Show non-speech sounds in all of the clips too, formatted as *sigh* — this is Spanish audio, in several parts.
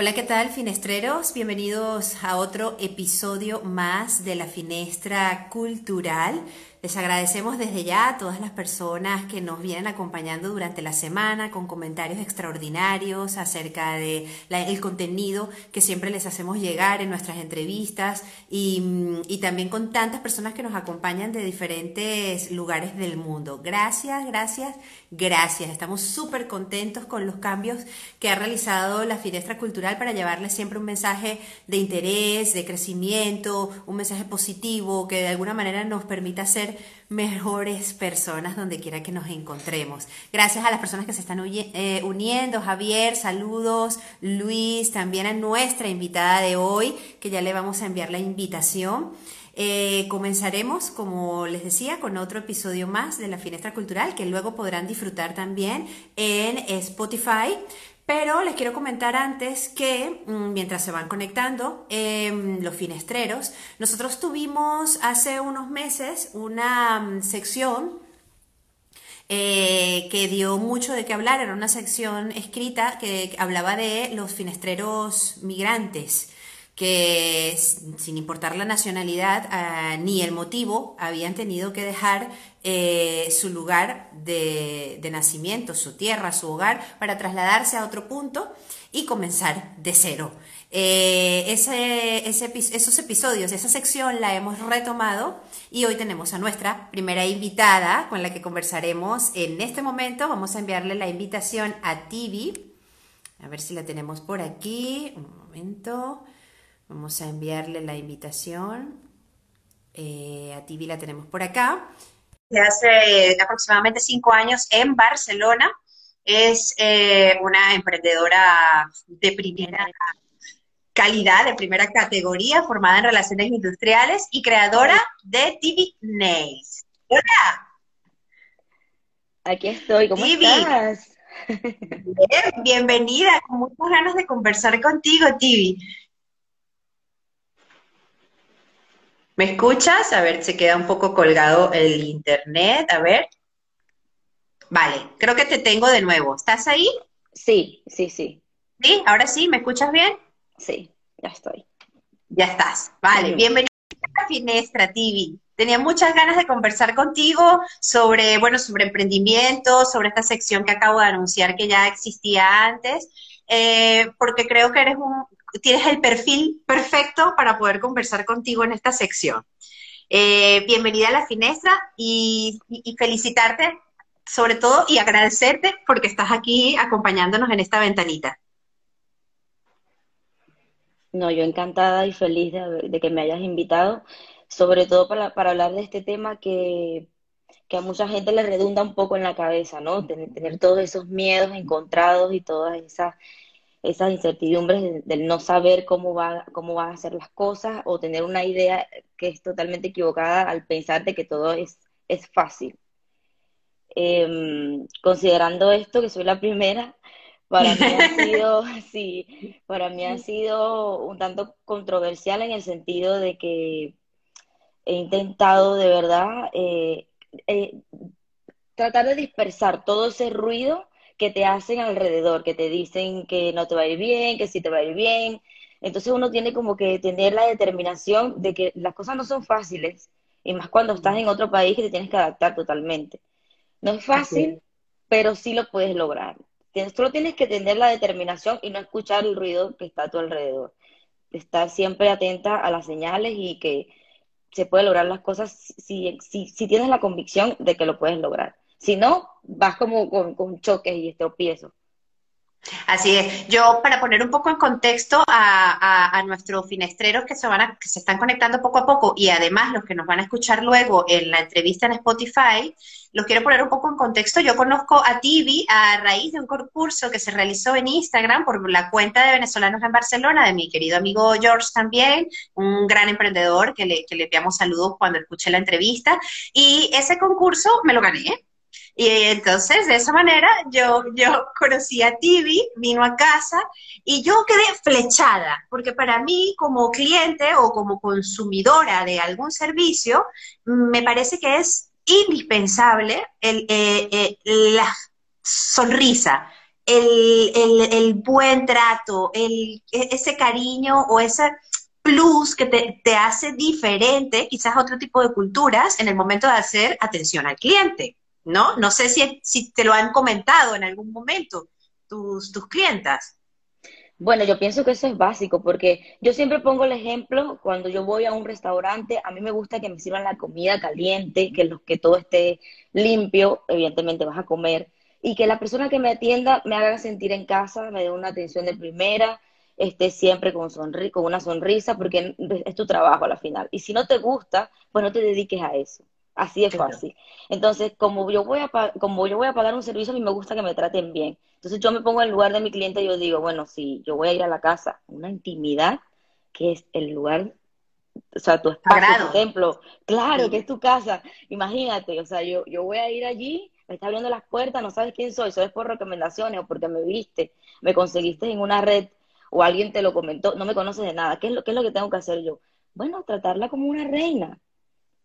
Hola, ¿qué tal, finestreros? Bienvenidos a otro episodio más de la Finestra Cultural. Les agradecemos desde ya a todas las personas que nos vienen acompañando durante la semana con comentarios extraordinarios acerca de el contenido que siempre les hacemos llegar en nuestras entrevistas y, y también con tantas personas que nos acompañan de diferentes lugares del mundo. Gracias, gracias, gracias. Estamos súper contentos con los cambios que ha realizado la Finestra Cultural para llevarles siempre un mensaje de interés, de crecimiento, un mensaje positivo que de alguna manera nos permita mejores personas donde quiera que nos encontremos. Gracias a las personas que se están eh, uniendo. Javier, saludos. Luis, también a nuestra invitada de hoy, que ya le vamos a enviar la invitación. Eh, comenzaremos, como les decía, con otro episodio más de la Finestra Cultural que luego podrán disfrutar también en Spotify. Pero les quiero comentar antes que mm, mientras se van conectando em, los finestreros, nosotros tuvimos hace unos meses una mm, sección eh, que dio mucho de qué hablar, era una sección escrita que hablaba de los finestreros migrantes que sin importar la nacionalidad ah, ni el motivo, habían tenido que dejar eh, su lugar de, nacimiento, su tierra, su hogar, para trasladarse a otro punto y comenzar de cero. Eh, ese, esos episodios, esa sección la hemos retomado y hoy tenemos a nuestra primera invitada con la que conversaremos en este momento. Vamos a enviarle la invitación a Tibi. A ver si la tenemos por aquí. Un momento. Vamos a enviarle la invitación. Eh, a Tibi la tenemos por acá. Hace aproximadamente cinco años en Barcelona. Es eh, una emprendedora de primera calidad, de primera categoría, formada en relaciones industriales y creadora de TV Nails. Hola. Aquí estoy, ¿cómo estás? *laughs* Bien, bienvenida, con muchas ganas de conversar contigo, Tibi. ¿Me escuchas? A ver, se queda un poco colgado el internet. A ver. Vale, creo que te tengo de nuevo. ¿Estás ahí? Sí, sí, sí. ¿Sí? ¿Ahora sí? ¿Me escuchas bien? Sí, ya estoy. Ya estás. Vale, bienvenida a Finestra TV. Tenía muchas ganas de conversar contigo sobre, bueno, sobre emprendimiento, sobre esta sección que acabo de anunciar que ya existía antes, eh, porque creo que eres un, tienes el perfil perfecto para poder conversar contigo en esta sección. Eh, bienvenida a la Finestra y, felicitarte sobre todo y agradecerte porque estás aquí acompañándonos en esta ventanita. No, yo encantada y feliz de, que me hayas invitado, sobre todo para, hablar de este tema que, a mucha gente le redunda un poco en la cabeza, ¿no? Tener todos esos miedos encontrados y todas esas esas incertidumbres del no saber cómo va, cómo van a hacer las cosas o tener una idea que es totalmente equivocada al pensar de que todo es, es fácil. Em, considerando esto, que soy la primera, para mí ha sido, *laughs* *laughs* sí, para mí ha sido un tanto controversial en el sentido de que he intentado de verdad eh, eh, tratar de dispersar todo ese ruido que te hacen alrededor, que te dicen que no te va a ir bien, que sí te va a ir bien. Entonces uno tiene como que tener la determinación de que las cosas no son fáciles, y más cuando estás en otro país que te tienes que adaptar totalmente. No es fácil, pero sí lo puedes lograr. Solo tienes que tener la determinación y no escuchar el ruido que está a tu alrededor. Estar siempre atenta a las señales y que se puede lograr las cosas si, si, si tienes la convicción de que lo puedes lograr. Si no, vas como con, choques y tropiezos. Así es. Yo, para poner un poco en contexto a, a, nuestros finestreros que se, van a, que se están conectando poco a poco y además los que nos van a escuchar luego en la entrevista en Spotify, los quiero poner un poco en contexto. Yo conozco a Tibi a raíz de un concurso que se realizó en Instagram por la cuenta de venezolanos en Barcelona, de mi querido amigo George también, un gran emprendedor que le, que le enviamos saludos cuando escuché la entrevista. Y ese concurso me lo gané y entonces, de esa manera, yo, yo conocí a Tibi, vino a casa y yo quedé flechada, porque para mí, como cliente o como consumidora de algún servicio, me parece que es indispensable el, eh, eh, la sonrisa, el, buen trato, el, e, ese cariño o ese plus que te, te hace diferente quizás a otro tipo de culturas en el momento de hacer atención al cliente, ¿no? No sé si, si te lo han comentado en algún momento tus, tus clientas. Bueno, yo pienso que eso es básico, porque yo siempre pongo el ejemplo, cuando yo voy a un restaurante, a mí me gusta que me sirvan la comida caliente, que, que todo esté limpio, evidentemente vas a comer, y que la persona que me atienda me haga sentir en casa, me dé una atención de primera, esté siempre con, sonri con una sonrisa, porque es tu trabajo a la final. Y si no te gusta, pues no te dediques a eso. Así es fácil. Entonces, como yo voy a como yo voy a pagar un servicio, a mí me gusta que me traten bien. Entonces yo me pongo en el lugar de mi cliente y yo digo, bueno, si yo voy a ir a la casa, una intimidad, que es el lugar, o sea, tu espacio, tu templo, claro, que es tu casa, imagínate, o sea, yo, yo voy a ir allí, me está abriendo las puertas, no sabes quién soy, soy por recomendaciones o porque me viste, me conseguiste en una red o alguien te lo comentó, no me conoces de nada, ¿qué es lo, qué es lo que tengo que hacer yo? Bueno, tratarla como una reina.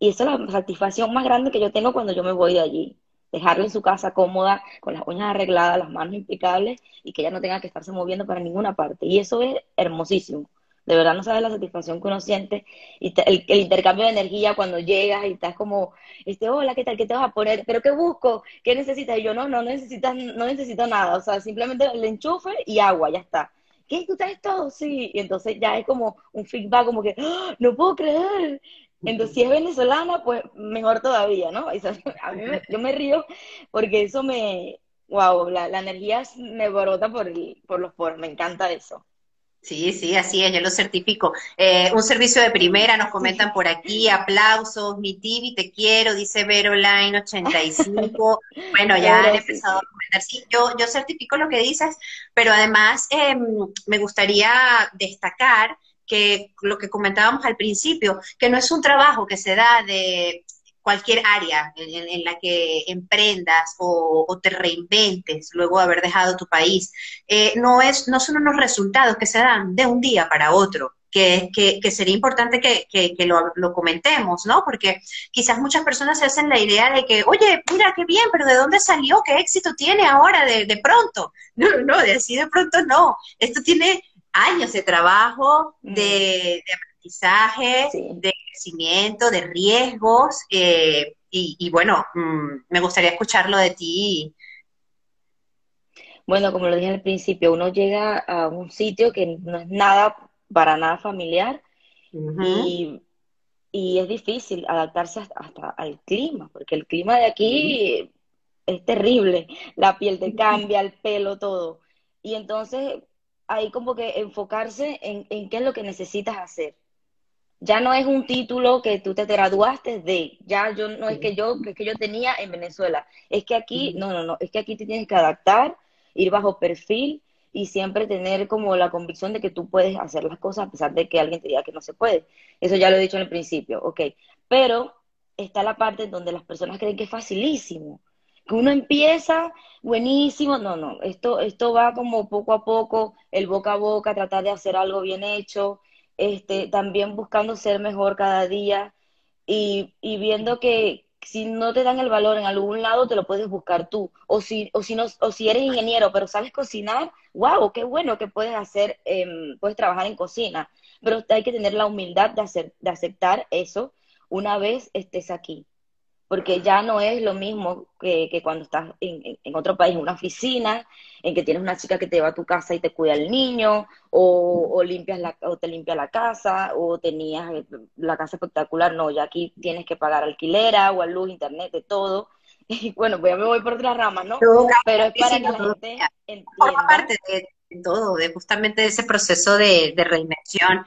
Y esa es la satisfacción más grande que yo tengo cuando yo me voy de allí dejarla en su casa cómoda, con las uñas arregladas, las manos impecables y que ella no tenga que estarse moviendo para ninguna parte. Y eso es hermosísimo. De verdad no sabes la satisfacción que uno siente y el, intercambio de energía cuando llegas y estás como, este, hola, ¿qué tal? ¿Qué te vas a poner? ¿Pero qué busco? ¿Qué necesitas? Y yo, no, no necesitas, no necesito nada. O sea, simplemente el enchufe y agua, ya está. ¿Qué? ¿Tú traes todo? Sí. Y entonces ya es como un feedback como que, ¡Ah! no puedo creer, entonces, si es venezolana, pues mejor todavía, ¿no? A mí yo me río porque eso me, wow, la, energía me brota por, por los poros, me encanta eso. Sí, sí, así es, yo lo certifico. Eh, un servicio de primera, nos comentan por aquí, aplausos, mi Tibi, te quiero, dice Veroline 85. *laughs* bueno, ya han empezado a comentar. Sí, yo, yo certifico lo que dices, pero además em, me gustaría destacar que lo que comentábamos al principio, que no es un trabajo que se da de cualquier área en, la que emprendas o, te reinventes luego de haber dejado tu país, eh, no, es, no son unos resultados que se dan de un día para otro. Que, que, sería importante que, que lo, lo, comentemos, ¿no? Porque quizás muchas personas se hacen la idea de que, oye, mira qué bien, pero ¿de dónde salió? ¿Qué éxito tiene ahora de, de pronto? *laughs* No, no, de así de pronto no. Esto tiene años de trabajo, mm. de, aprendizaje, de crecimiento, de riesgos, eh, y, bueno, mm, me gustaría escucharlo de ti. Bueno, como lo dije al principio, uno llega a un sitio que no es nada, para nada familiar, y, es difícil adaptarse hasta, al clima, porque el clima de aquí es terrible, la piel te *laughs* cambia, el pelo, todo. Y entonces ahí como que enfocarse en, qué es lo que necesitas hacer. Ya no es un título que tú te graduaste de, ya yo no es que yo, que yo tenía en Venezuela, es que aquí, no, no, no, es que aquí te tienes que adaptar, ir bajo perfil y siempre tener como la convicción de que tú puedes hacer las cosas a pesar de que alguien te diga que no se puede. Eso ya lo he dicho en el principio, ok. Pero está la parte en donde las personas creen que es facilísimo que uno empieza buenísimo, no, no, esto, esto va como poco a poco, el boca a boca, tratar de hacer algo bien hecho, este, también buscando ser mejor cada día y, y viendo que si no te dan el valor en algún lado, te lo puedes buscar tú. O si, o si, no, o si eres ingeniero, pero sabes cocinar, wow, qué bueno que puedes hacer, em, puedes trabajar en cocina. Pero hay que tener la humildad de, hacer, de aceptar eso una vez estés aquí porque ya no es lo mismo que, cuando estás en, otro país, en una oficina, en que tienes una chica que te va a tu casa y te cuida el niño, o, limpias la, o te limpia la casa, o tenías eh, la casa espectacular, no, ya aquí tienes que pagar alquiler, agua, luz, internet, de todo. *laughs* Y bueno, pues ya me voy por otra rama, ¿no? Pero es para que la gente entienda. parte de todo, de justamente ese proceso de, reinvención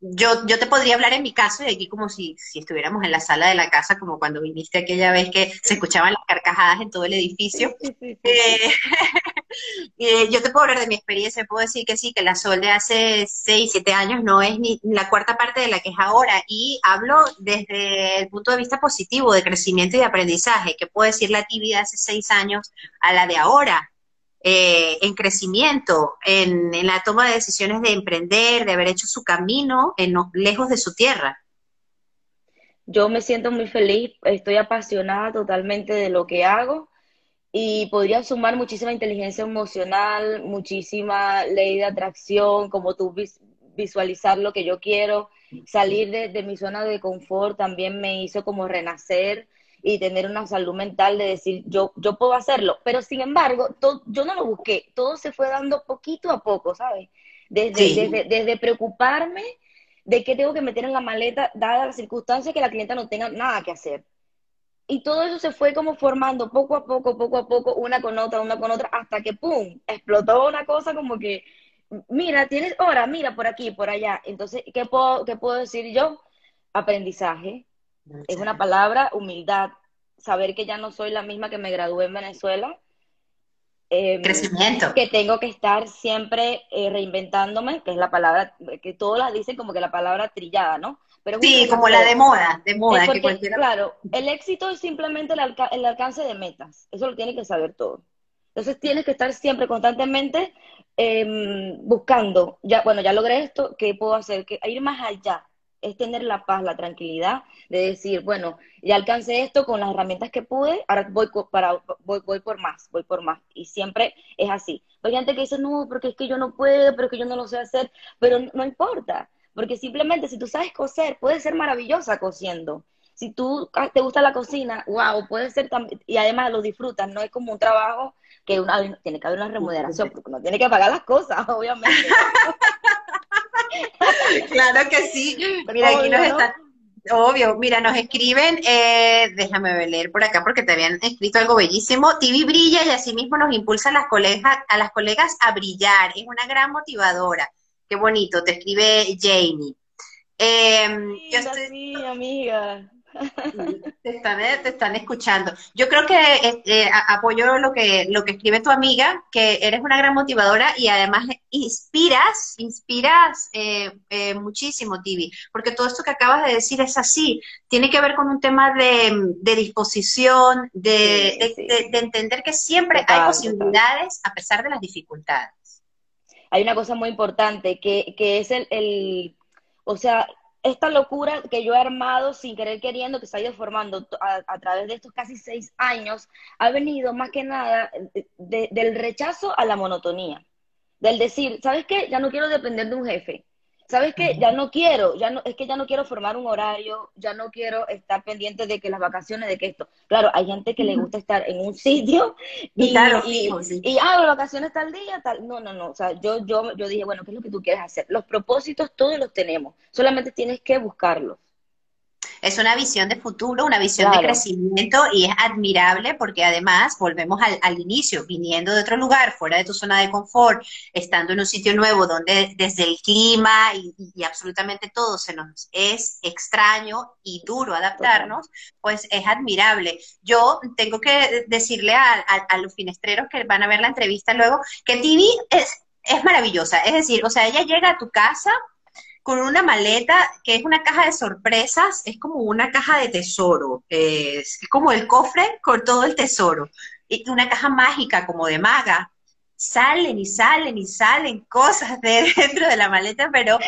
yo, yo te podría hablar en mi caso, y aquí como si, si estuviéramos en la sala de la casa, como cuando viniste aquella vez que se escuchaban las carcajadas en todo el edificio. Eh, *laughs* eh, yo te puedo hablar de mi experiencia, puedo decir que sí, que la Sol de hace 6, 7 años no es ni la cuarta parte de la que es ahora, y hablo desde el punto de vista positivo, de crecimiento y de aprendizaje, que puedo decir la de hace 6 años a la de ahora. Eh, en crecimiento, en, la toma de decisiones de emprender, de haber hecho su camino en, lejos de su tierra. Yo me siento muy feliz, estoy apasionada totalmente de lo que hago y podría sumar muchísima inteligencia emocional, muchísima ley de atracción, como tú visualizar lo que yo quiero, salir de, mi zona de confort también me hizo como renacer y tener una salud mental de decir, yo, yo puedo hacerlo, pero sin embargo, yo no lo busqué, todo se fue dando poquito a poco, ¿sabes? Desde, desde, desde preocuparme de qué tengo que meter en la maleta, dada la circunstancia que la clienta no tenga nada que hacer y todo eso se fue como formando poco a poco, poco a poco, una con otra, una con otra, hasta que ¡pum! explotó una cosa como que, mira, tienes hora, mira, por aquí, por allá. Entonces, ¿qué puedo, qué puedo decir yo? Aprendizaje. Es una palabra, humildad, saber que ya no soy la misma que me gradué en Venezuela. Em, Crecimiento. Que tengo que estar siempre eh, reinventándome, que es la palabra, que todas las dicen como que la palabra trillada, ¿no? sí, como la de moda, de moda. Claro, el éxito es simplemente el, alcance de metas, eso lo tiene que saber todo. Entonces tienes que estar siempre, constantemente em, buscando, ya, bueno, ya logré esto, ¿qué puedo hacer? Que ir más allá, es tener la paz, la tranquilidad de decir, bueno, ya alcancé esto con las herramientas que pude, ahora voy, para, voy, voy por más, voy por más. Y siempre es así. Hay gente que dice, no, porque es que yo no puedo, pero es que yo no lo sé hacer, pero no importa. Porque simplemente si tú sabes coser, puedes ser maravillosa cosiendo. Si tú ah, te gusta la cocina, wow, puede ser también, y además lo disfrutas, no es como un trabajo que una, tiene que haber una remuneración, porque uno tiene que pagar las cosas, *laughs* obviamente. *laughs* claro que sí. Mira, aquí nos están, obvio, mira, nos escriben, eh, déjame leer por acá porque te habían escrito algo bellísimo. TV brilla y asimismo nos impulsa a las colegas, a las colegas a brillar, es una gran motivadora. Qué bonito, te escribe Jamie. Em, sí, amiga. Te están, eh, te están, escuchando. Yo creo que eh, eh, apoyo lo que, lo que escribe tu amiga, que eres una gran motivadora y además inspiras, inspiras muchísimo, Tibi, porque todo esto que acabas de decir es así. Tiene que ver con un tema de, disposición, de, entender que siempre hay posibilidades a pesar de las dificultades hay una cosa muy importante que, es el, o sea, esta locura que yo he armado sin querer queriendo, que se ha ido formando a, través de estos casi seis años, ha venido más que nada del rechazo a la monotonía. Del decir, ¿sabes qué? Ya no quiero depender de un jefe. ¿Sabes qué? Ya no quiero, ya no, es que ya no quiero formar un horario, ya no quiero estar pendiente de que las vacaciones, de que esto. Claro, hay gente que le gusta estar en un sitio y, claro, y, y, ah, las vacaciones tal día, tal. No, no, no. O sea, yo, yo, yo dije, bueno, ¿qué es lo que tú quieres hacer? Los propósitos todos los tenemos, solamente tienes que buscarlos. Es una visión de futuro, una visión de crecimiento y es admirable porque además volvemos al, inicio, viniendo de otro lugar, fuera de tu zona de confort, estando en un sitio nuevo donde desde el clima y, absolutamente todo se nos es extraño y duro adaptarnos, pues es admirable. Yo tengo que decirle a, a los finestreros que van a ver la entrevista luego que TV es, es maravillosa. Es decir, o sea, ella llega a tu casa con una maleta que es una caja de sorpresas, es como una caja de tesoro, es como el cofre con todo el tesoro, y una caja mágica como de maga. Salen y salen y salen cosas de *laughs* dentro de la maleta, pero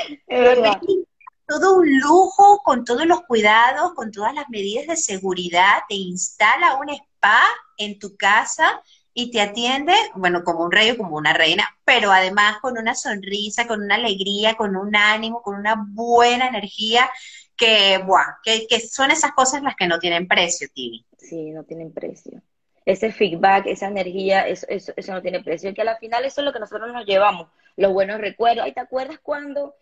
todo un lujo, con todos los cuidados, con todas las medidas de seguridad, te instala un spa en tu casa y te atiende, bueno, como un rey o como una reina, pero además con una sonrisa, con una alegría, con un ánimo, con una buena energía, que, buah, que, que son esas cosas las que no tienen precio, Tibi. Sí, no tienen precio. Ese feedback, esa energía, eso, eso, eso no tiene precio. Y que al final eso es lo que nosotros nos llevamos, los buenos recuerdos. Ay, ¿te acuerdas cuando?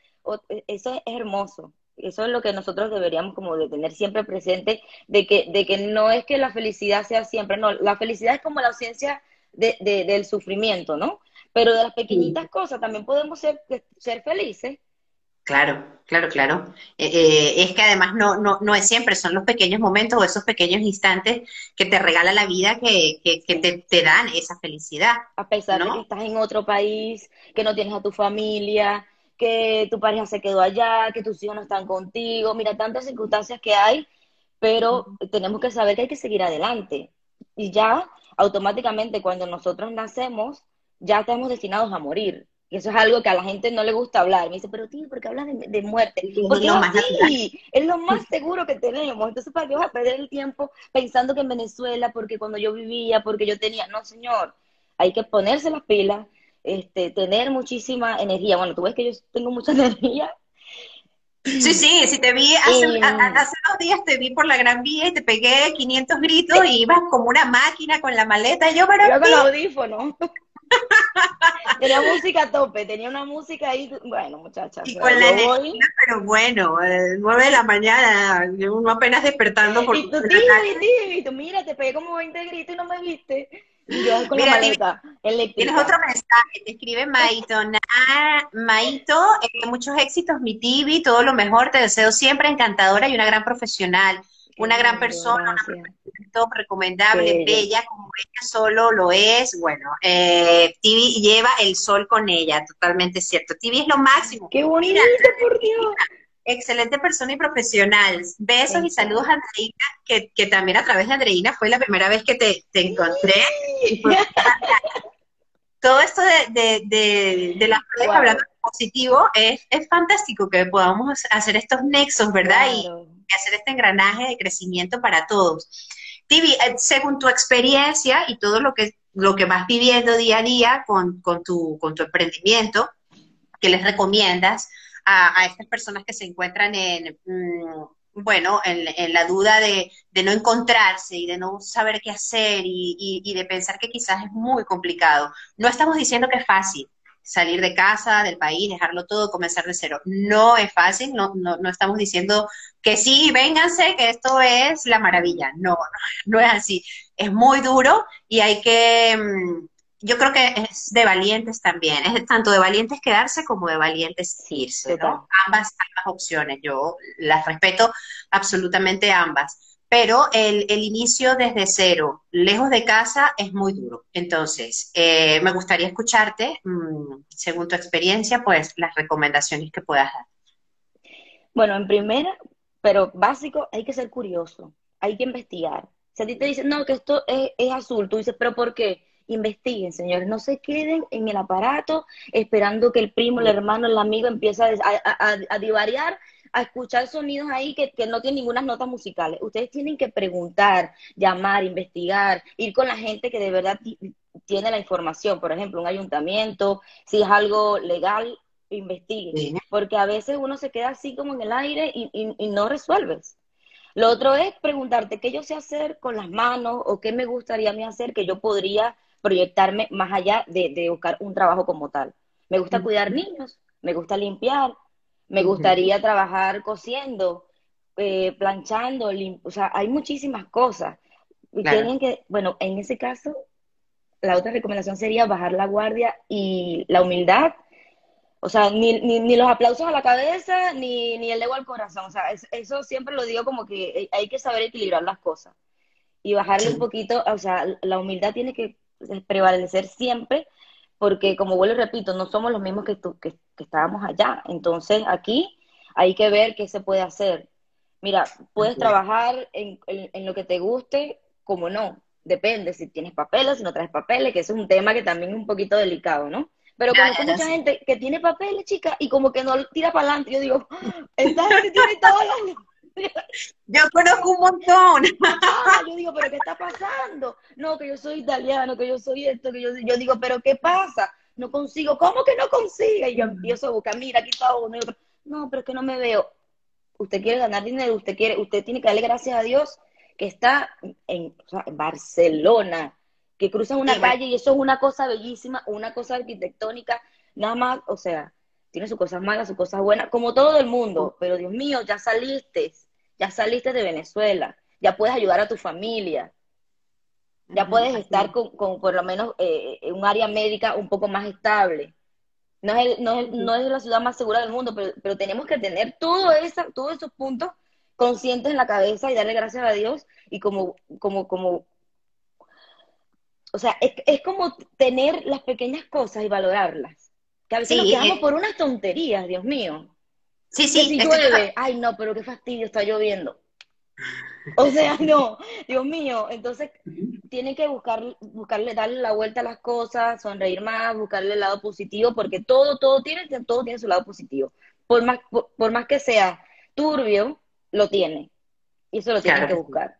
E, eso es hermoso eso es lo que nosotros deberíamos como de tener siempre presente, de que, de que no es que la felicidad sea siempre, no, la felicidad es como la ausencia de, del sufrimiento, ¿no? Pero de las pequeñitas cosas también podemos ser, ser felices. Claro, claro, claro. Eh, eh, es que además no, no, no es siempre, son los pequeños momentos o esos pequeños instantes que te regala la vida que, que, te, dan esa felicidad. A pesar de que estás en otro país, que no tienes a tu familia, que tu pareja se quedó allá, que tus hijos no están contigo, mira, tantas circunstancias que hay, pero tenemos que saber que hay que seguir adelante. Y ya automáticamente cuando nosotros nacemos, ya estamos destinados a morir. Y eso es algo que a la gente no le gusta hablar. Me dice, pero tío, ¿por qué hablas de, muerte? Porque es, así, es lo más seguro que tenemos. Entonces, ¿para qué vas a perder el tiempo pensando que en Venezuela, porque cuando yo vivía, porque yo tenía... No, señor, hay que ponerse las pilas, este, tener muchísima energía. Bueno, tú ves que yo tengo mucha *laughs* energía. Sí, sí, sí te vi hace, eh, hace dos días te vi por la Gran Vía y te pegué 500 gritos y ibas como una máquina con la maleta. yo, pero. Yo con los audífonos. *laughs* tenía música a tope, tenía una música ahí, bueno, muchachas. con la energía, pero bueno, eh, nueve de la mañana, uno apenas despertando por... Y tú, tío, y tú, mira, te pegué como 20 gritos y no me viste. Yo con Mira, la maleta Tienes otro mensaje, te escribe Maito. Maito, eh, muchos éxitos, mi Tibi, todo lo mejor, te deseo siempre encantadora y una gran profesional, una gran persona, una top recomendable, bella, como ella solo lo es. Bueno, eh, Tibi lleva el sol con ella, totalmente cierto. Tibi es lo máximo. ¡Qué bonita, por *laughs* Dios! Excelente persona y profesional. Besos y saludos a Andreina, que, que, también a través de Andreina fue la primera vez que te, te encontré. Todo esto de, de, de, las redes hablando positivo es, es fantástico que podamos hacer estos nexos, ¿verdad? Y, hacer este engranaje de crecimiento para todos. Tibi, eh, según tu experiencia y todo lo que, lo que vas viviendo día a día con, con, tu, con tu emprendimiento, ¿qué les recomiendas? A, estas personas que se encuentran en, mm, bueno, en, la duda de, no encontrarse y de no saber qué hacer y, de pensar que quizás es muy complicado. No estamos diciendo que es fácil salir de casa, del país, dejarlo todo, comenzar de cero. No es fácil, no, no, no estamos diciendo que sí, vénganse, que esto es la maravilla. No, no, no es así. Es muy duro y hay que, mm, yo creo que es de valientes también, es tanto de valientes quedarse como de valientes irse, ¿no? Ambas, ambas opciones, yo las respeto absolutamente ambas, pero el, el, inicio desde cero, lejos de casa, es muy duro. Entonces, eh, me gustaría escucharte, mm, según tu experiencia, pues las recomendaciones que puedas dar. Bueno, en primera, pero básico, hay que ser curioso, hay que investigar. Si a ti te dicen, no, que esto es, es azul, tú dices, pero ¿por qué? Investiguen, señores, no se queden en el aparato esperando que el primo, el hermano, el amigo empiece a, a, divariar, a escuchar sonidos ahí que, no tienen ninguna notas musicales. Ustedes tienen que preguntar, llamar, investigar, ir con la gente que de verdad tiene la información, por ejemplo, un ayuntamiento, si es algo legal, investiguen, porque a veces uno se queda así como en el aire y, y no resuelves. Lo otro es preguntarte qué yo sé hacer con las manos o qué me gustaría a mí hacer que yo podría proyectarme más allá de, buscar un trabajo como tal. Me gusta cuidar niños, me gusta limpiar, me gustaría trabajar cosiendo, eh, planchando, o sea, hay muchísimas cosas. Y tienen que, bueno, en ese caso, la otra recomendación sería bajar la guardia y la humildad. O sea, ni, ni, los aplausos a la cabeza, ni, ni el ego al corazón. O sea, eso siempre lo digo como que hay que saber equilibrar las cosas. Y bajarle un poquito, o sea, la humildad tiene que prevalecer siempre, porque como vuelvo y repito, no somos los mismos que, que, estábamos allá. Entonces aquí hay que ver qué se puede hacer. Mira, puedes trabajar en, en, lo que te guste, como no. Depende si tienes papeles, si no traes papeles, que eso es un tema que también es un poquito delicado, ¿no? Pero conozco mucha gente que tiene papeles, chica, y como que no tira para adelante. Yo digo, esta gente tiene todos los *laughs* yo conozco un montón. Ah, yo digo, pero ¿qué está pasando? No, que yo soy italiano, que yo soy esto, que yo, yo digo, pero ¿qué pasa? No consigo, ¿cómo que no consigue? Y yo empiezo a buscar, mira, aquí está uno y otro. No, pero es que no me veo. Usted quiere ganar dinero, usted quiere, usted tiene que darle gracias a Dios que está en, Barcelona, que cruzan una calle y eso es una cosa bellísima, una cosa arquitectónica, nada más, o sea, tiene sus cosas malas, sus cosas buenas, como todo el mundo, pero Dios mío, ya saliste, ya saliste de Venezuela, ya puedes ayudar a tu familia, ya puedes estar con, por lo menos eh, en un área médica un poco más estable. No es, no, no es la ciudad más segura del mundo, pero, pero tenemos que tener todo esa, todos esos puntos conscientes en la cabeza y darle gracias a Dios y como, como, como, o sea, es, es como tener las pequeñas cosas y valorarlas. Que a veces nos quedamos por unas tonterías, Dios mío. Sí, sí. si llueve, ay no, pero qué fastidio, está lloviendo. *laughs* O sea, no, Dios mío, entonces tienen que buscar, buscarle, darle la vuelta a las cosas, sonreír más, buscarle el lado positivo, porque todo, todo tiene, todo tiene su lado positivo. Por más, por, más que sea turbio, lo tiene. Y eso lo tienen que buscar.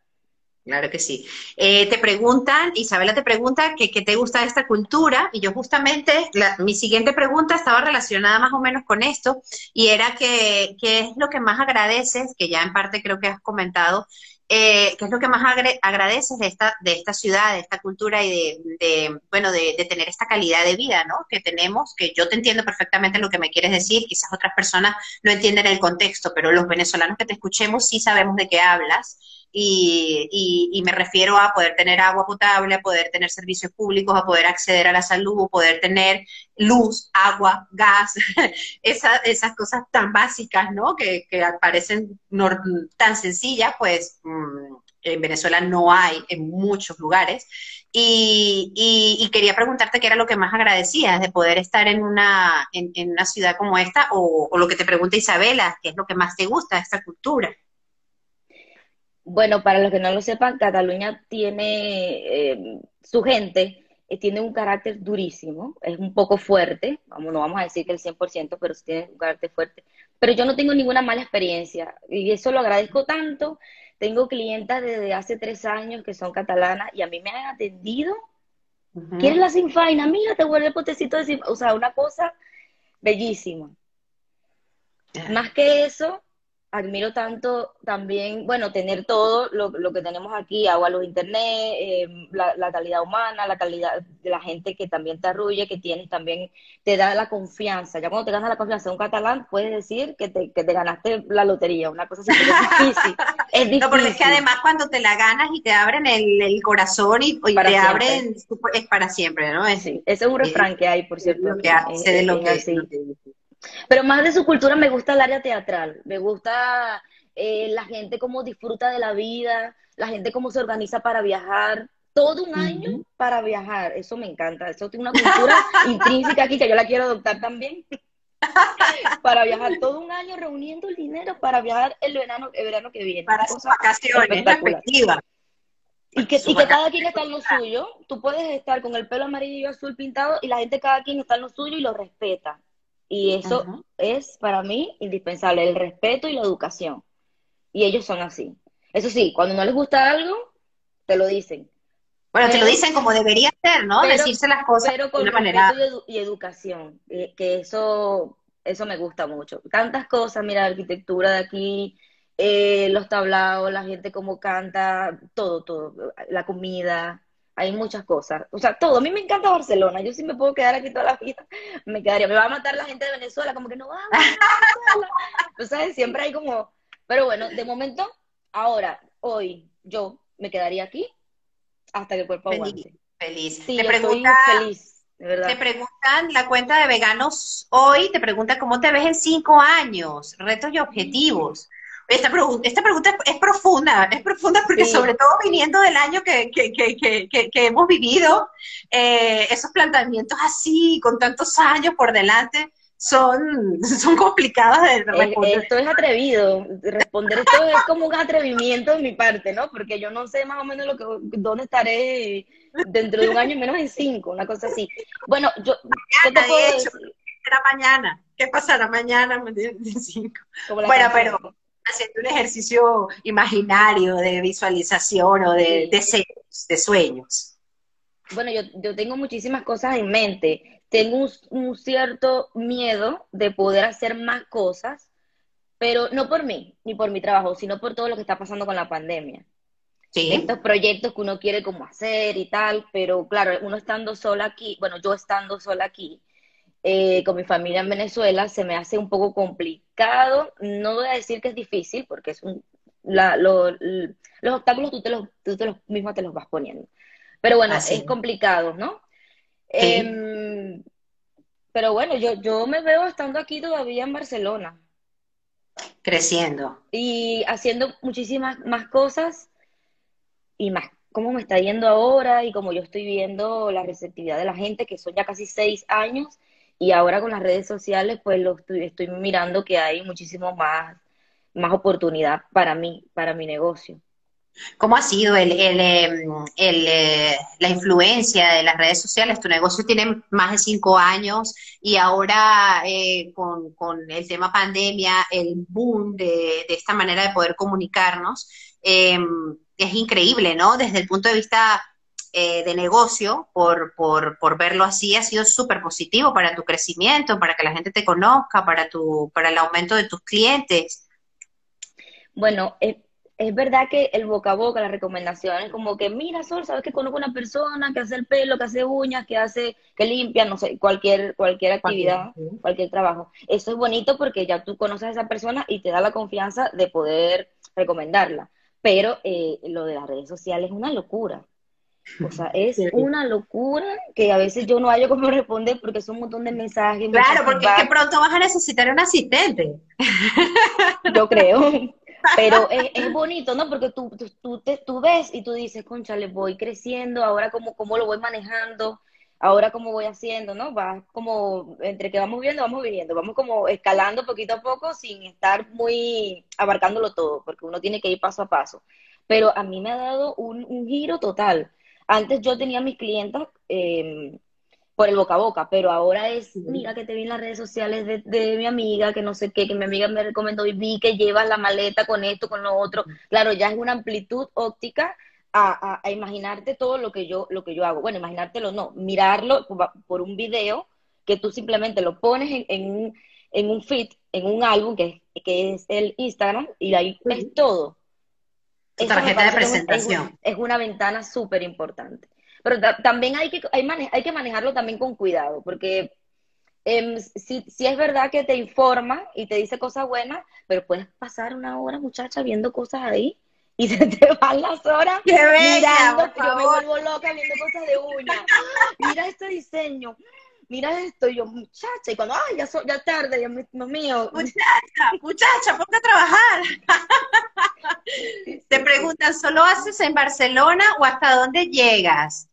Claro que sí. Eh, te preguntan, Isabela te pregunta que, qué te gusta de esta cultura, y yo justamente, mi siguiente pregunta estaba relacionada más o menos con esto, y era que, qué es lo que más agradeces, que ya en parte creo que has comentado, eh, qué es lo que más agradeces de esta, de esta ciudad, de esta cultura y de, bueno, de, tener esta calidad de vida, ¿no? Que tenemos, que yo te entiendo perfectamente lo que me quieres decir, quizás otras personas no entienden el contexto, pero los venezolanos que te escuchemos sí sabemos de qué hablas y, y, me refiero a poder tener agua potable, a poder tener servicios públicos, a poder acceder a la salud, poder tener luz, agua, gas, *laughs* esas cosas tan básicas, ¿no? Que, que parecen tan sencillas, pues mm, en Venezuela no hay en muchos lugares. Y, y, quería preguntarte qué era lo que más agradecías de poder estar en una, en, en una ciudad como esta, o, o, lo que te pregunta Isabela, qué es lo que más te gusta de esta cultura. Bueno, para los que no lo sepan, Cataluña tiene eh, su gente, eh, tiene un carácter durísimo, es un poco fuerte, vamos, no vamos a decir que el 100%, pero sí tiene un carácter fuerte. Pero yo no tengo ninguna mala experiencia y eso lo agradezco tanto. Tengo clientas desde hace tres años que son catalanas y a mí me han atendido. ¿Quieres la sinfaina? Mira, te vuelve el potecito de sinfaina. O sea, una cosa bellísima. Más que eso, admiro tanto también, bueno, tener todo lo, lo que tenemos aquí, agua, luz, internet, eh, la, calidad humana, la calidad de la gente que también te arrulle, que tienes también, te da la confianza. Ya cuando te ganas la confianza de un catalán, puedes decir que te, que te ganaste la lotería, una cosa así, es *laughs* difícil. Es difícil. No, porque es que además cuando te la ganas y te abren el, el corazón y, te abren, es para siempre, ¿no? Es, sí, ese es un refrán que hay, por cierto. Lo que hace lo que, pero más de su cultura me gusta el área teatral, me gusta eh, la gente cómo disfruta de la vida, la gente cómo se organiza para viajar, todo un año para viajar, eso me encanta, eso tiene una cultura *laughs* intrínseca aquí que yo la quiero adoptar también. *laughs* para viajar todo un año reuniendo el dinero para viajar el verano, el verano que viene. Para sus vacaciones. Y que, y que cada quien está en lo suyo. Tú puedes estar con el pelo amarillo y azul pintado y la gente cada quien está en lo suyo y lo respeta. Y eso es para mí indispensable, el respeto y la educación. Y ellos son así. Eso sí, cuando no les gusta algo, te lo dicen. Bueno, te lo dicen como debería ser, ¿no? Decirse las cosas pero con de una manera. Y, educación, eh, que eso, eso me gusta mucho. Tantas cosas, mira, la arquitectura de aquí, eh, los tablados, la gente como canta, todo, todo, la comida, hay muchas cosas. O sea, todo. A mí me encanta Barcelona. Yo sí me puedo quedar aquí toda la vida. *laughs* Me quedaría. Me va a matar la gente de Venezuela, como que no va a Venezuela. *laughs* Sea, siempre hay como. Pero bueno, de momento, ahora, hoy, yo me quedaría aquí hasta que el cuerpo aguante. Feliz. Sí, te pregunta, feliz. De verdad. Te preguntan, la cuenta de veganos hoy te pregunta cómo te ves en cinco años, retos y objetivos. Esta, pregunta, esta pregunta es, profunda, es profunda porque sobre todo viniendo del año que, que, que, que hemos vivido, eh, esos planteamientos así, con tantos años por delante, son, *laughs* son complicados de responder. Esto es atrevido, responder esto es como un atrevimiento de mi parte, ¿no? Porque yo no sé más o menos lo que, dónde estaré dentro de un año, menos en cinco, una cosa así. Bueno, yo, ¿qué te puedo decir? Será mañana, ¿qué pasará mañana? Bueno, pero haciendo un ejercicio imaginario de visualización o de deseos, de sueños. Bueno, yo, yo tengo muchísimas cosas en mente. Tengo un, cierto miedo de poder hacer más cosas, pero no por mí, ni por mi trabajo, sino por todo lo que está pasando con la pandemia. Sí. Estos proyectos que uno quiere como hacer y tal, pero claro, uno estando sola aquí, bueno, yo estando sola aquí, eh, con mi familia en Venezuela se me hace un poco complicado. No voy a decir que es difícil, porque es un, los obstáculos tú te los, tú te los mismo te los vas poniendo. Pero bueno, es complicado, ¿no? Em, pero bueno, yo, yo me veo estando aquí todavía en Barcelona. Creciendo. Y haciendo muchísimas más cosas y más cómo me está yendo ahora y como yo estoy viendo la receptividad de la gente, que son ya casi seis años, y ahora con las redes sociales, pues lo estoy, estoy mirando que hay muchísimo más, más oportunidad para mí, para mi negocio. ¿Cómo ha sido el, el, em, eh, la influencia de las redes sociales? Tu negocio tiene más de cinco años y ahora eh, con, el tema pandemia, el boom de, esta manera de poder comunicarnos, em, es increíble, ¿no? Desde el punto de vista eh, de negocio, por, por, por, verlo así, ha sido súper positivo para tu crecimiento, para que la gente te conozca, para, tu, para el aumento de tus clientes. Bueno, es verdad que el boca a boca, las recomendaciones, como que, mira, Sol, sabes que conozco una persona que hace el pelo, que hace uñas, que hace, que limpia, no sé, cualquier, cualquier actividad, cualquier, trabajo. Eso es bonito porque ya tú conoces a esa persona y te da la confianza de poder recomendarla. Pero eh, lo de las redes sociales es una locura. O sea, es una locura que a veces yo no hallo cómo responder porque son un montón de mensajes. Claro, porque es que pronto vas a necesitar un asistente. *laughs* Yo creo. Pero *laughs* es, bonito, ¿no? Porque tú, tú, te, tú ves y tú dices, concha, le voy creciendo, ahora cómo, cómo lo voy manejando, ahora cómo voy haciendo, ¿no? Va como, entre que vamos viendo, vamos viviendo, vamos como escalando poquito a poco sin estar muy abarcándolo todo, porque uno tiene que ir paso a paso. Pero a mí me ha dado un, un giro total. Antes yo tenía mis clientas eh, por el boca a boca, pero ahora es, mira que te vi en las redes sociales de, mi amiga, que no sé qué, que mi amiga me recomendó y vi que llevas la maleta con esto, con lo otro. Claro, ya es una amplitud óptica a, imaginarte todo lo que yo, lo que yo hago. Bueno, imaginártelo no, mirarlo por un video que tú simplemente lo pones en, un, en un feed, en un álbum que que es el Instagram y ahí ves todo. Tu tarjeta de presentación. Es una, ventana súper importante. Pero también hay que, hay, hay que manejarlo también con cuidado, porque em, si, si, es verdad que te informa y te dice cosas buenas, pero puedes pasar una hora, muchacha, viendo cosas ahí y *laughs* se te van las horas Qué mirando, yo me vuelvo loca viendo cosas de uña. *laughs* Mira este diseño, mira esto, y yo, muchacha, y cuando, ay, ya, so, ya tarde, Dios mío. Muchacha, muchacha, ponte a trabajar. Te preguntan, ¿solo haces en Barcelona o hasta dónde llegas?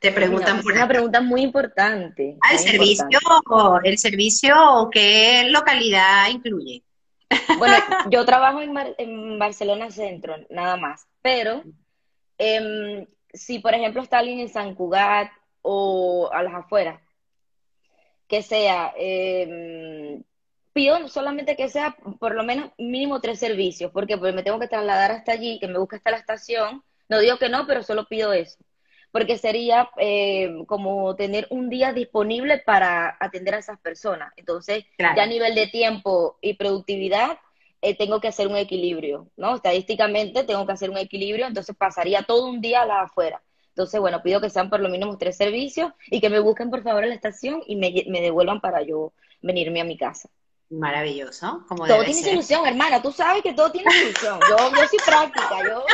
Te preguntan por Una pregunta muy importante. Ah, el servicio, el servicio, ¿qué localidad incluye? Bueno, *laughs* yo trabajo en, Barcelona Centro, nada más, pero em, si por ejemplo está alguien en San Cugat o a las afueras, que sea, eh, pido solamente que sea por lo menos mínimo tres servicios, porque pues me tengo que trasladar hasta allí, que me busque hasta la estación, no digo que no, pero solo pido eso porque sería eh, como tener un día disponible para atender a esas personas. Entonces, ya a nivel de tiempo y productividad, eh, tengo que hacer un equilibrio, ¿no? Estadísticamente tengo que hacer un equilibrio, entonces pasaría todo un día a la afuera. Entonces, bueno, pido que sean por lo mínimo tres servicios y que me busquen por favor en la estación y me, me devuelvan para yo venirme a mi casa. Maravilloso. Como todo tiene solución, hermana. Tú sabes que todo tiene solución. Yo, yo soy práctica. Yo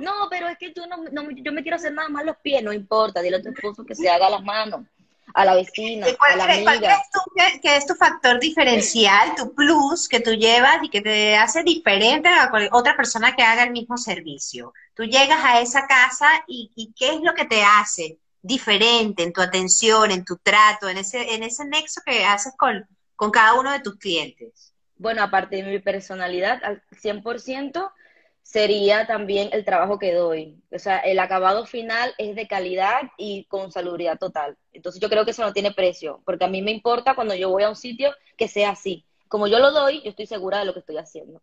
no, pero es que tú no, no, yo me quiero hacer nada más los pies. No importa. Dile a tu esposo que se haga las manos. A la vecina, a la amiga. ¿Cuál es tu, que, es tu factor diferencial, tu plus que tú llevas y que te hace diferente a otra persona que haga el mismo servicio? Tú llegas a esa casa y, y ¿qué es lo que te hace diferente en tu atención, en tu trato, en ese, en ese nexo que haces con, con cada uno de tus clientes? Bueno, aparte de mi personalidad, al 100% sería también el trabajo que doy. O sea, el acabado final es de calidad y con salubridad total. Entonces yo creo que eso no tiene precio, porque a mí me importa cuando yo voy a un sitio que sea así. Como yo lo doy, yo estoy segura de lo que estoy haciendo.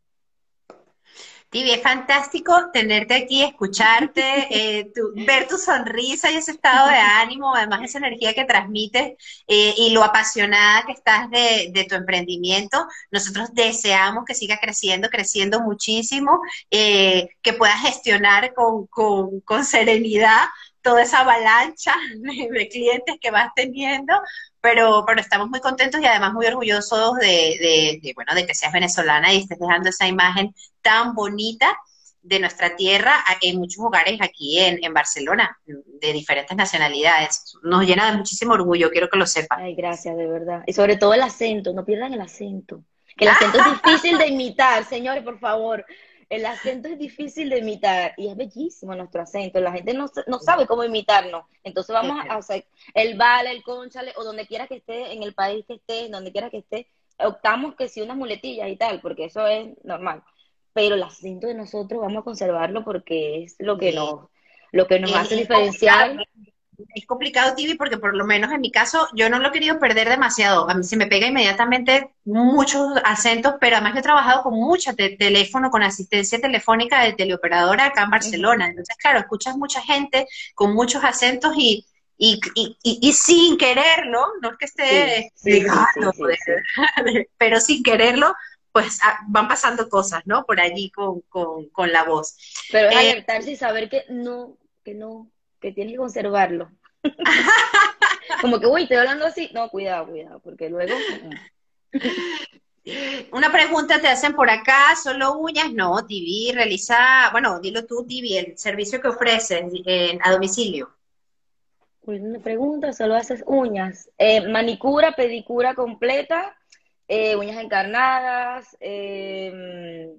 Tibi, es fantástico tenerte aquí, escucharte, *laughs* eh, ver tu sonrisa y ese estado de ánimo, además esa energía que transmites eh, y lo apasionada que estás de, tu emprendimiento. Nosotros deseamos que siga creciendo, creciendo muchísimo, eh, que puedas gestionar con, con serenidad toda esa avalancha *laughs* de, clientes que vas teniendo, pero, pero estamos muy contentos y además muy orgullosos de, bueno, de que seas venezolana y estés dejando esa imagen tan bonita de nuestra tierra en muchos lugares aquí en, en, Barcelona, de diferentes nacionalidades. Nos llena de muchísimo orgullo, quiero que lo sepan. Ay, gracias, de verdad. Y sobre todo el acento, no pierdan el acento. Que el acento es *laughs* difícil de imitar, señores, por favor el acento es difícil de imitar y es bellísimo nuestro acento. La gente no, no sabe cómo imitarnos. Entonces vamos a hacer el vale, el conchale, o donde quiera que esté, en el país que esté, donde quiera que esté, optamos que si unas muletillas y tal, porque eso es normal. pero el acento de nosotros vamos a conservarlo porque es lo que nos, lo que nos hace diferenciar es complicado, TV, porque por lo menos en mi caso yo no lo he querido perder demasiado. A mí se me pega inmediatamente muchos acentos, pero además yo he trabajado con mucho teléfono, con asistencia telefónica de teleoperadora acá en Barcelona. Entonces, claro, escuchas mucha gente con muchos acentos y, y, y, sin quererlo, no es que esté *laughs* pero sin quererlo, pues ah, van pasando cosas, ¿no? Por allí con, con, la voz. Pero es eh, alertarse y saber que no, que no, que tienes que conservarlo. *laughs* Como que, uy, estoy hablando así. No, cuidado, cuidado, porque luego... Una pregunta te hacen por acá, ¿solo uñas? No, TV realiza, bueno, dilo tú, TV, el servicio que ofreces a domicilio. Una pregunta, solo haces uñas. Eh, manicura, pedicura completa, eh, uñas encarnadas, eh,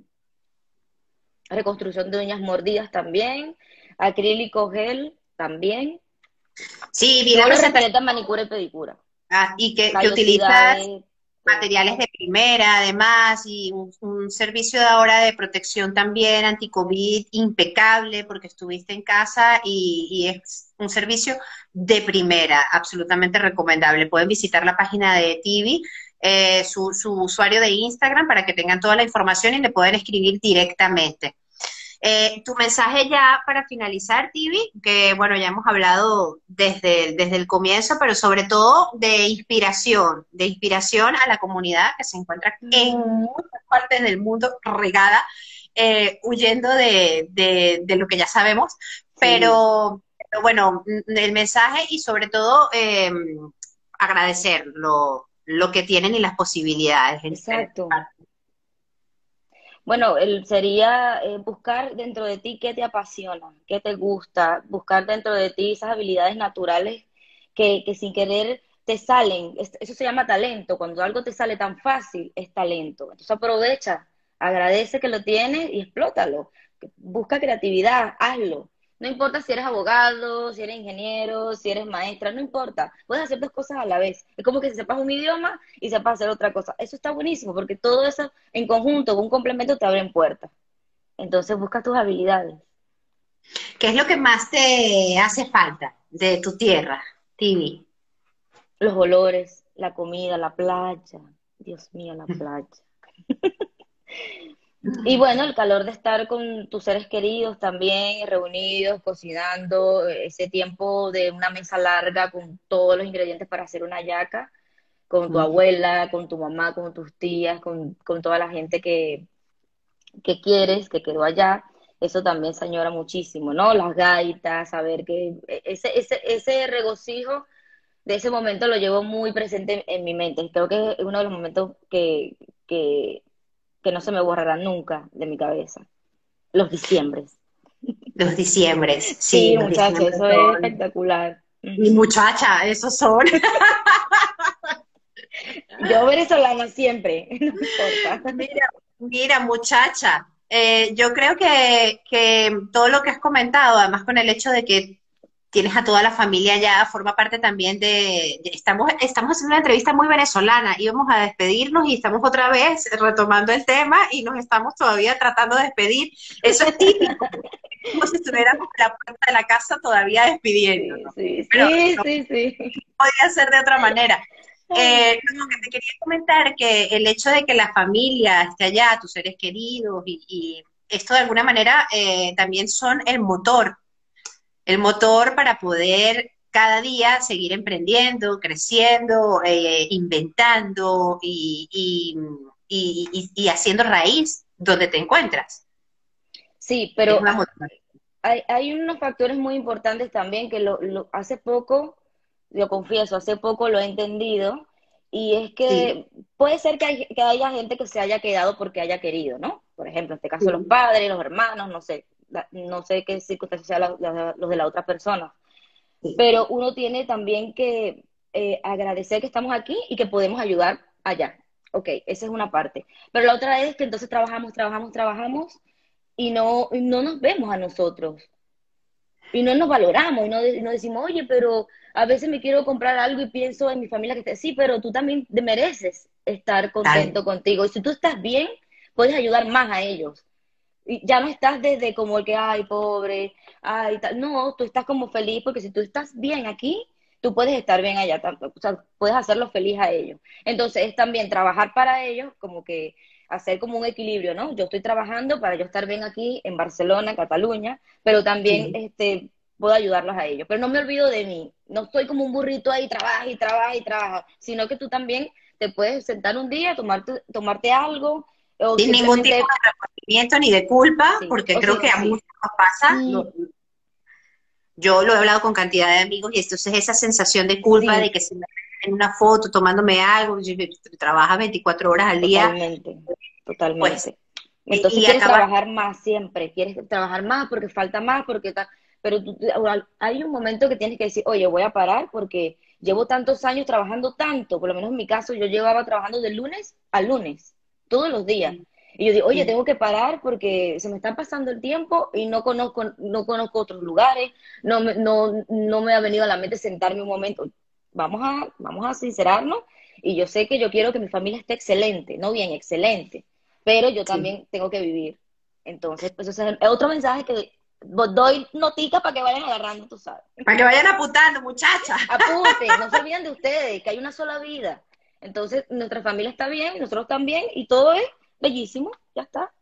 reconstrucción de uñas mordidas también, acrílico gel, también. Sí, vi la manicura y pedicura. Ah, y que, que utilizas materiales de primera, además, y un, servicio de ahora de protección también anti-COVID impecable, porque estuviste en casa y, es un servicio de primera, absolutamente recomendable. Pueden visitar la página de TV, eh, su, su usuario de Instagram, para que tengan toda la información y le pueden escribir directamente. Eh, tu mensaje ya para finalizar, Tibi, que bueno, ya hemos hablado desde, desde el comienzo, pero sobre todo de inspiración, de inspiración a la comunidad que se encuentra en muchas partes del mundo regada, eh, huyendo de, de, lo que ya sabemos, pero, bueno, el mensaje y sobre todo eh, agradecer lo, lo que tienen y las posibilidades. Exacto. Bueno, el, sería eh, buscar dentro de ti qué te apasiona, qué te gusta, buscar dentro de ti esas habilidades naturales que, que sin querer te salen. Eso se llama talento. Cuando algo te sale tan fácil, es talento. Entonces aprovecha, agradece que lo tienes y explótalo. Busca creatividad, hazlo. No importa si eres abogado, si eres ingeniero, si eres maestra, no importa. Puedes hacer dos cosas a la vez. Es como que si sepas un idioma y sepas hacer otra cosa. Eso está buenísimo porque todo eso en conjunto, un complemento, te abren puertas. Entonces busca tus habilidades. ¿Qué es lo que más te hace falta de tu tierra, Tibi? Los olores, la comida, la playa. Dios mío, la playa. *laughs* Y bueno, el calor de estar con tus seres queridos también, reunidos, cocinando, ese tiempo de una mesa larga con todos los ingredientes para hacer una yaca, con tu abuela, con tu mamá, con tus tías, con, toda la gente que, que quieres, que quedó allá, eso también se añora muchísimo, ¿no? Las gaitas, saber que e, ese, ese, ese regocijo de ese momento lo llevo muy presente en mi mente. Creo que es uno de los momentos que, que que no se me borrarán nunca de mi cabeza. Los diciembres. Los diciembres, sí. Sí, muchachos, eso es espectacular. Mi muchacha, esos son. Yo venezolana siempre, *laughs* no importa. Mira, mira muchacha, eh, yo creo que, que todo lo que has comentado, además con el hecho de que tienes a toda la familia ya, forma parte también de, estamos, estamos haciendo una entrevista muy venezolana, íbamos a despedirnos y estamos otra vez retomando el tema y nos estamos todavía tratando de despedir. Eso es típico, como si estuviéramos en la puerta de la casa todavía despidiendo. Sí, sí, sí, sí, Podría ser de otra manera. Eh, que te quería comentar que el hecho de que la familia esté allá, tus seres queridos y, esto de alguna manera eh, también son el motor el motor para poder cada día seguir emprendiendo, creciendo, eh, inventando y, haciendo raíz donde te encuentras. Sí, pero hay, unos factores muy importantes también que lo, hace poco, lo confieso, hace poco lo he entendido, y es que puede ser que, que, haya gente que se haya quedado porque haya querido, ¿no? Por ejemplo, en este caso los padres, los hermanos, no sé, no sé qué circunstancias sean los de la otra persona, pero uno tiene también que eh, agradecer que estamos aquí y que podemos ayudar allá. Ok, esa es una parte. Pero la otra es que entonces trabajamos, trabajamos, trabajamos y no, no nos vemos a nosotros. Y no nos valoramos y no, no, decimos, oye, pero a veces me quiero comprar algo y pienso en mi familia que está, sí, pero tú también mereces estar contento contigo. Y si tú estás bien, puedes ayudar más a ellos. Ya no estás desde como el que, ay, pobre, ay, tal. No, tú estás como feliz porque si tú estás bien aquí, tú puedes estar bien allá, o sea, puedes hacerlo feliz a ellos. Entonces es también trabajar para ellos, como que hacer como un equilibrio, ¿no? Yo estoy trabajando para yo estar bien aquí en Barcelona, Cataluña, pero también este, puedo ayudarlos a ellos. Pero no me olvido de mí, no estoy como un burrito ahí, trabaja y trabaja y trabaja, sino que tú también te puedes sentar un día, tomarte, tomarte algo. Sin ningún tipo de ni de culpa, porque creo que a muchos nos pasa. yo lo he hablado con cantidad de amigos y esto es esa sensación de culpa de que si me en una foto tomándome algo, trabaja 24 horas al día. Totalmente, totalmente. Pues, Entonces quieres trabajar más siempre, quieres trabajar más porque falta más, porque está pero hay un momento que tienes que decir, oye, voy a parar porque llevo tantos años trabajando tanto, por lo menos en mi caso yo llevaba trabajando de lunes a lunes, todos los días. Y yo digo, oye, tengo que parar porque se me está pasando el tiempo y no conozco, no conozco otros lugares, no, no, no me ha venido a la mente sentarme un momento. Vamos a, vamos a sincerarnos y yo sé que yo quiero que mi familia esté excelente, no bien, excelente, pero yo también tengo que vivir. Entonces, pues ese es otro mensaje que doy notica para que vayan agarrando, tú sabes. Para que vayan apuntando, muchachas. Apunten, no se *laughs* olviden de ustedes, que hay una sola vida. Entonces, nuestra familia está bien, nosotros también, y todo es bellísimo, ya está.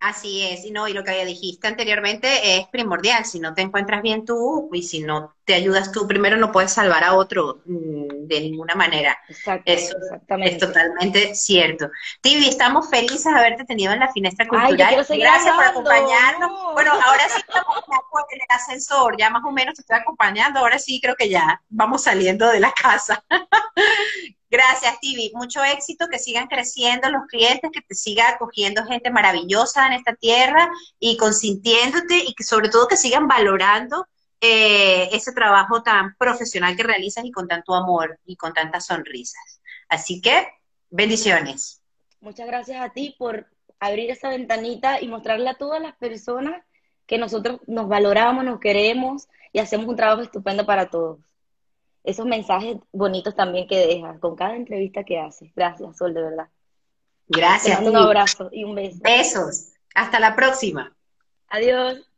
Así es, y no, y lo que dijiste anteriormente es primordial, si no te encuentras bien tú y si no te ayudas tú primero no puedes salvar a otro mm, de ninguna manera. Exacto, Eso exactamente. es totalmente cierto. Tibi, estamos felices de haberte tenido en la finestra cultural. Gracias por acompañarnos. Bueno, ahora sí estamos en el ascensor, ya más o menos te estoy acompañando, ahora sí creo que ya vamos saliendo de la casa. Gracias, Tibi. Mucho éxito, que sigan creciendo los clientes, que te siga acogiendo gente maravillosa en esta tierra y consintiéndote y que sobre todo que sigan valorando eh, ese trabajo tan profesional que realizas y con tanto amor y con tantas sonrisas. Así que, bendiciones. Muchas gracias a ti por abrir esa ventanita y mostrarle a todas las personas que nosotros nos valoramos, nos queremos y hacemos un trabajo estupendo para todos esos mensajes bonitos también que dejas con cada entrevista que haces. Gracias, Sol, de verdad. Gracias. un abrazo y un beso. Besos. Hasta la próxima. Adiós.